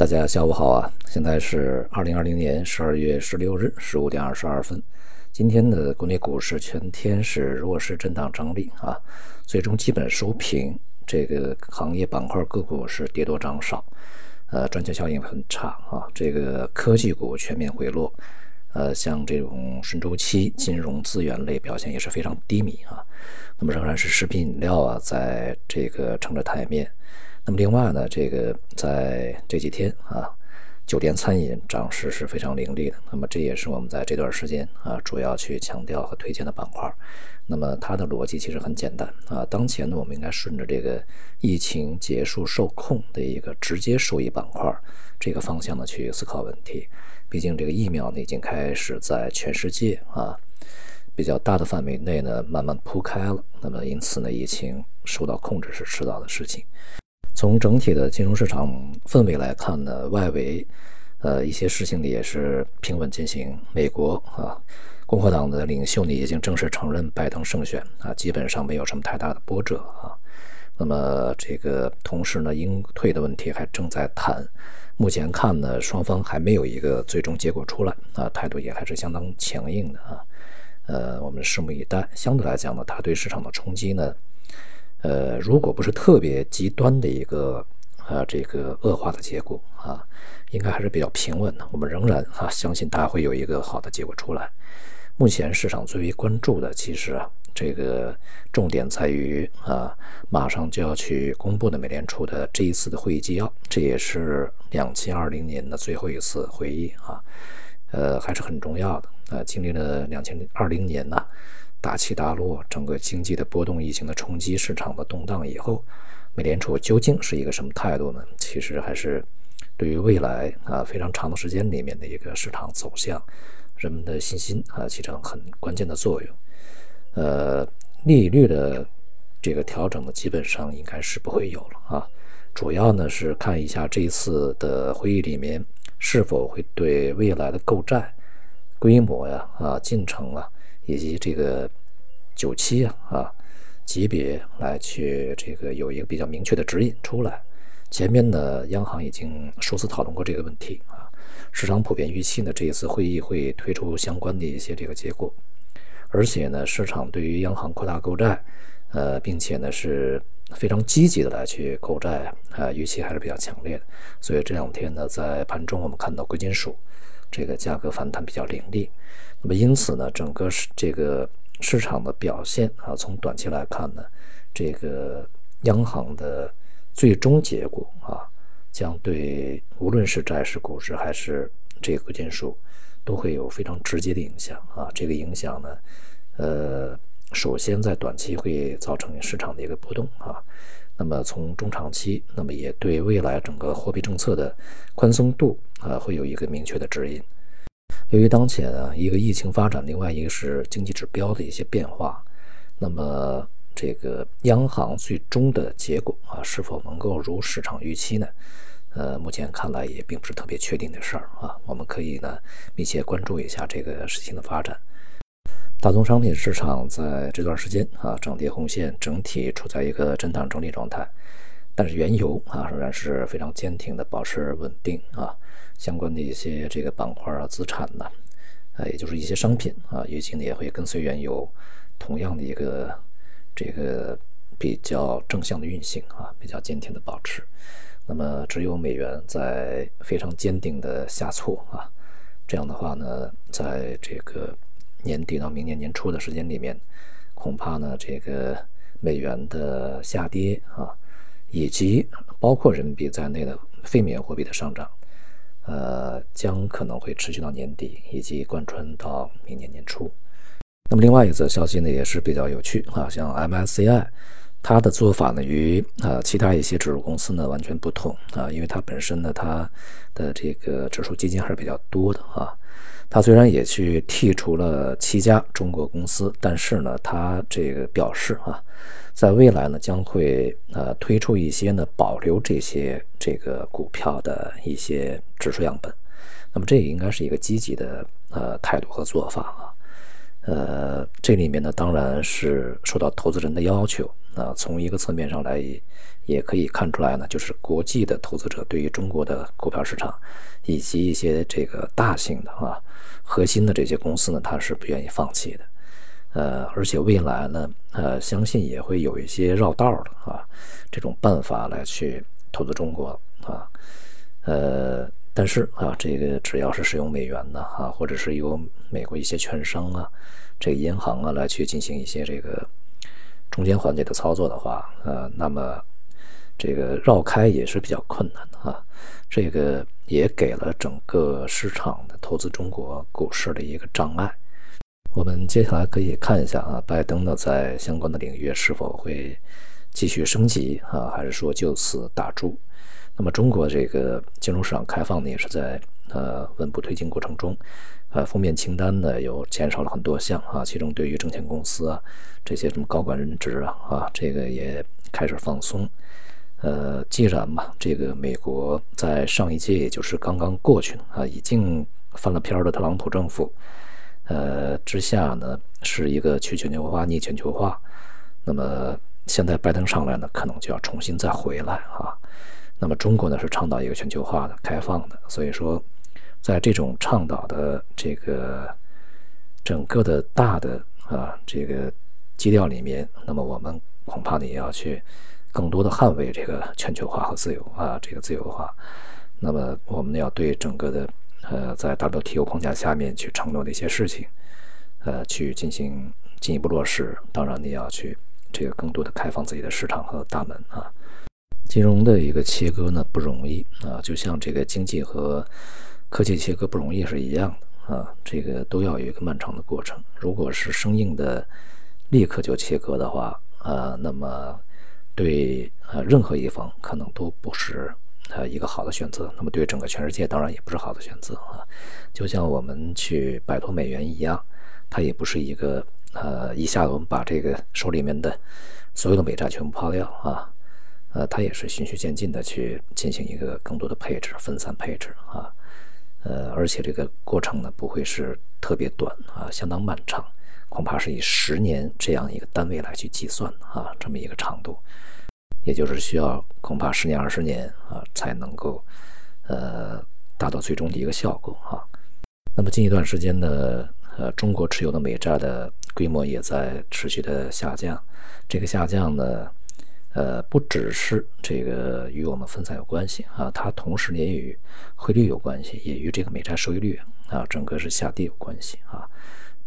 大家下午好啊！现在是二零二零年十二月十六日十五点二十二分。今天的国内股市全天是弱势震荡整理啊，最终基本收平。这个行业板块个股是跌多涨少，呃，赚钱效应很差啊。这个科技股全面回落，呃，像这种顺周期金融资源类表现也是非常低迷啊。那么仍然是食品饮料啊，在这个撑着台面。那么另外呢，这个在这几天啊，酒店餐饮涨势是非常凌厉的。那么这也是我们在这段时间啊，主要去强调和推荐的板块。那么它的逻辑其实很简单啊，当前呢，我们应该顺着这个疫情结束受控的一个直接受益板块这个方向呢去思考问题。毕竟这个疫苗呢已经开始在全世界啊比较大的范围内呢慢慢铺开了。那么因此呢，疫情受到控制是迟早的事情。从整体的金融市场氛围来看呢，外围，呃，一些事情呢也是平稳进行。美国啊，共和党的领袖呢已经正式承认拜登胜选啊，基本上没有什么太大的波折啊。那么这个同时呢，应退的问题还正在谈。目前看呢，双方还没有一个最终结果出来啊，态度也还是相当强硬的啊。呃，我们拭目以待。相对来讲呢，它对市场的冲击呢。呃，如果不是特别极端的一个啊这个恶化的结果啊，应该还是比较平稳的。我们仍然啊相信它会有一个好的结果出来。目前市场最为关注的，其实啊这个重点在于啊马上就要去公布的美联储的这一次的会议纪要，这也是两千二零年的最后一次会议啊，呃还是很重要的啊。经历了两千二零年呢。大起大落，整个经济的波动、疫情的冲击、市场的动荡以后，美联储究竟是一个什么态度呢？其实还是对于未来啊非常长的时间里面的一个市场走向、人们的信心啊起着很关键的作用。呃，利率的这个调整呢，基本上应该是不会有了啊。主要呢是看一下这一次的会议里面是否会对未来的购债规模呀、啊进程啊。以及这个九七啊啊级别来去这个有一个比较明确的指引出来。前面呢，央行已经数次讨论过这个问题啊，市场普遍预期呢这一次会议会推出相关的一些这个结果，而且呢，市场对于央行扩大购债，呃，并且呢是非常积极的来去购债啊，预期还是比较强烈的。所以这两天呢，在盘中我们看到贵金属这个价格反弹比较凌厉。那么因此呢，整个市这个市场的表现啊，从短期来看呢，这个央行的最终结果啊，将对无论是债市、股市还是这个贵金属，都会有非常直接的影响啊。这个影响呢，呃，首先在短期会造成市场的一个波动啊。那么从中长期，那么也对未来整个货币政策的宽松度啊，会有一个明确的指引。由于当前啊一个疫情发展，另外一个是经济指标的一些变化，那么这个央行最终的结果啊是否能够如市场预期呢？呃，目前看来也并不是特别确定的事儿啊。我们可以呢密切关注一下这个事情的发展。大宗商品市场在这段时间啊涨跌红线，整体处在一个震荡整理状态，但是原油啊仍然是非常坚挺的保持稳定啊。相关的一些这个板块啊、资产呢，呃，也就是一些商品啊，预期呢也会跟随原油同样的一个这个比较正向的运行啊，比较坚挺的保持。那么，只有美元在非常坚定的下挫啊，这样的话呢，在这个年底到明年年初的时间里面，恐怕呢，这个美元的下跌啊，以及包括人民币在内的非美元货币的上涨。呃，将可能会持续到年底，以及贯穿到明年年初。那么，另外一则消息呢，也是比较有趣啊，像 MSCI，它的做法呢，与啊其他一些指数公司呢完全不同啊，因为它本身呢，它的这个指数基金还是比较多的啊。它虽然也去剔除了七家中国公司，但是呢，它这个表示啊。在未来呢，将会呃推出一些呢保留这些这个股票的一些指数样本，那么这也应该是一个积极的呃态度和做法啊，呃这里面呢当然是受到投资人的要求那，从一个侧面上来也可以看出来呢，就是国际的投资者对于中国的股票市场以及一些这个大型的啊核心的这些公司呢，他是不愿意放弃的。呃，而且未来呢，呃，相信也会有一些绕道的啊这种办法来去投资中国啊，呃。但是啊，这个只要是使用美元的啊，或者是由美国一些券商啊、这个银行啊来去进行一些这个中间环节的操作的话，呃，那么这个绕开也是比较困难的啊。这个也给了整个市场的投资中国股市的一个障碍。我们接下来可以看一下啊，拜登呢在相关的领域是否会继续升级啊，还是说就此打住？那么中国这个金融市场开放呢，也是在呃稳步推进过程中，呃封面清单呢有减少了很多项啊，其中对于证券公司啊这些什么高管任职啊啊这个也开始放松。呃，既然嘛，这个美国在上一届也就是刚刚过去啊，已经翻了篇的特朗普政府，呃之下呢是一个去全球化逆全球化，那么现在拜登上来呢，可能就要重新再回来啊。那么中国呢是倡导一个全球化的、开放的，所以说，在这种倡导的这个整个的大的啊这个基调里面，那么我们恐怕呢也要去更多的捍卫这个全球化和自由啊这个自由化。那么我们要对整个的呃在 WTO 框架下面去承诺的一些事情，呃去进行进一步落实。当然你要去这个更多的开放自己的市场和大门啊。金融的一个切割呢不容易啊，就像这个经济和科技切割不容易是一样的啊，这个都要有一个漫长的过程。如果是生硬的立刻就切割的话，呃，那么对呃任何一方可能都不是呃一个好的选择。那么对整个全世界当然也不是好的选择啊。就像我们去摆脱美元一样，它也不是一个呃一下子我们把这个手里面的所有的美债全部抛掉啊。呃，它也是循序渐进的去进行一个更多的配置、分散配置啊，呃，而且这个过程呢不会是特别短啊，相当漫长，恐怕是以十年这样一个单位来去计算啊，这么一个长度，也就是需要恐怕十年、二十年啊才能够呃达到最终的一个效果啊。那么近一段时间呢，呃，中国持有的美债的规模也在持续的下降，这个下降呢。呃，不只是这个与我们分散有关系啊，它同时也与汇率有关系，也与这个美债收益率啊，整个是下跌有关系啊。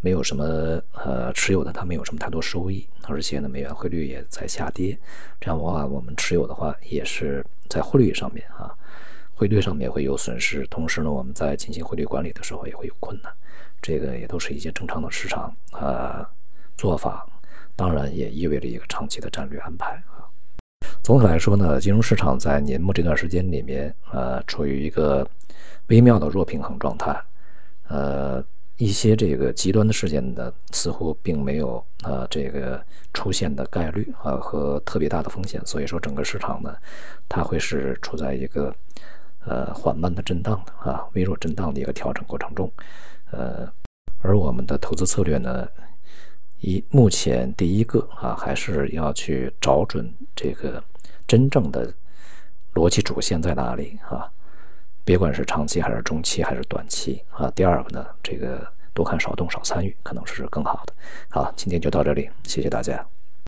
没有什么呃持有的，它没有什么太多收益，而且呢，美元汇率也在下跌，这样的话，我们持有的话也是在汇率上面啊，汇率上面会有损失，同时呢，我们在进行汇率管理的时候也会有困难，这个也都是一些正常的市场呃做法，当然也意味着一个长期的战略安排。总体来说呢，金融市场在年末这段时间里面，呃，处于一个微妙的弱平衡状态，呃，一些这个极端的事件呢，似乎并没有呃这个出现的概率啊和特别大的风险，所以说整个市场呢，它会是处在一个呃缓慢的震荡的啊微弱震荡的一个调整过程中，呃，而我们的投资策略呢。一目前第一个啊，还是要去找准这个真正的逻辑主线在哪里啊？别管是长期还是中期还是短期啊。第二个呢，这个多看少动少参与可能是更好的。好，今天就到这里，谢谢大家。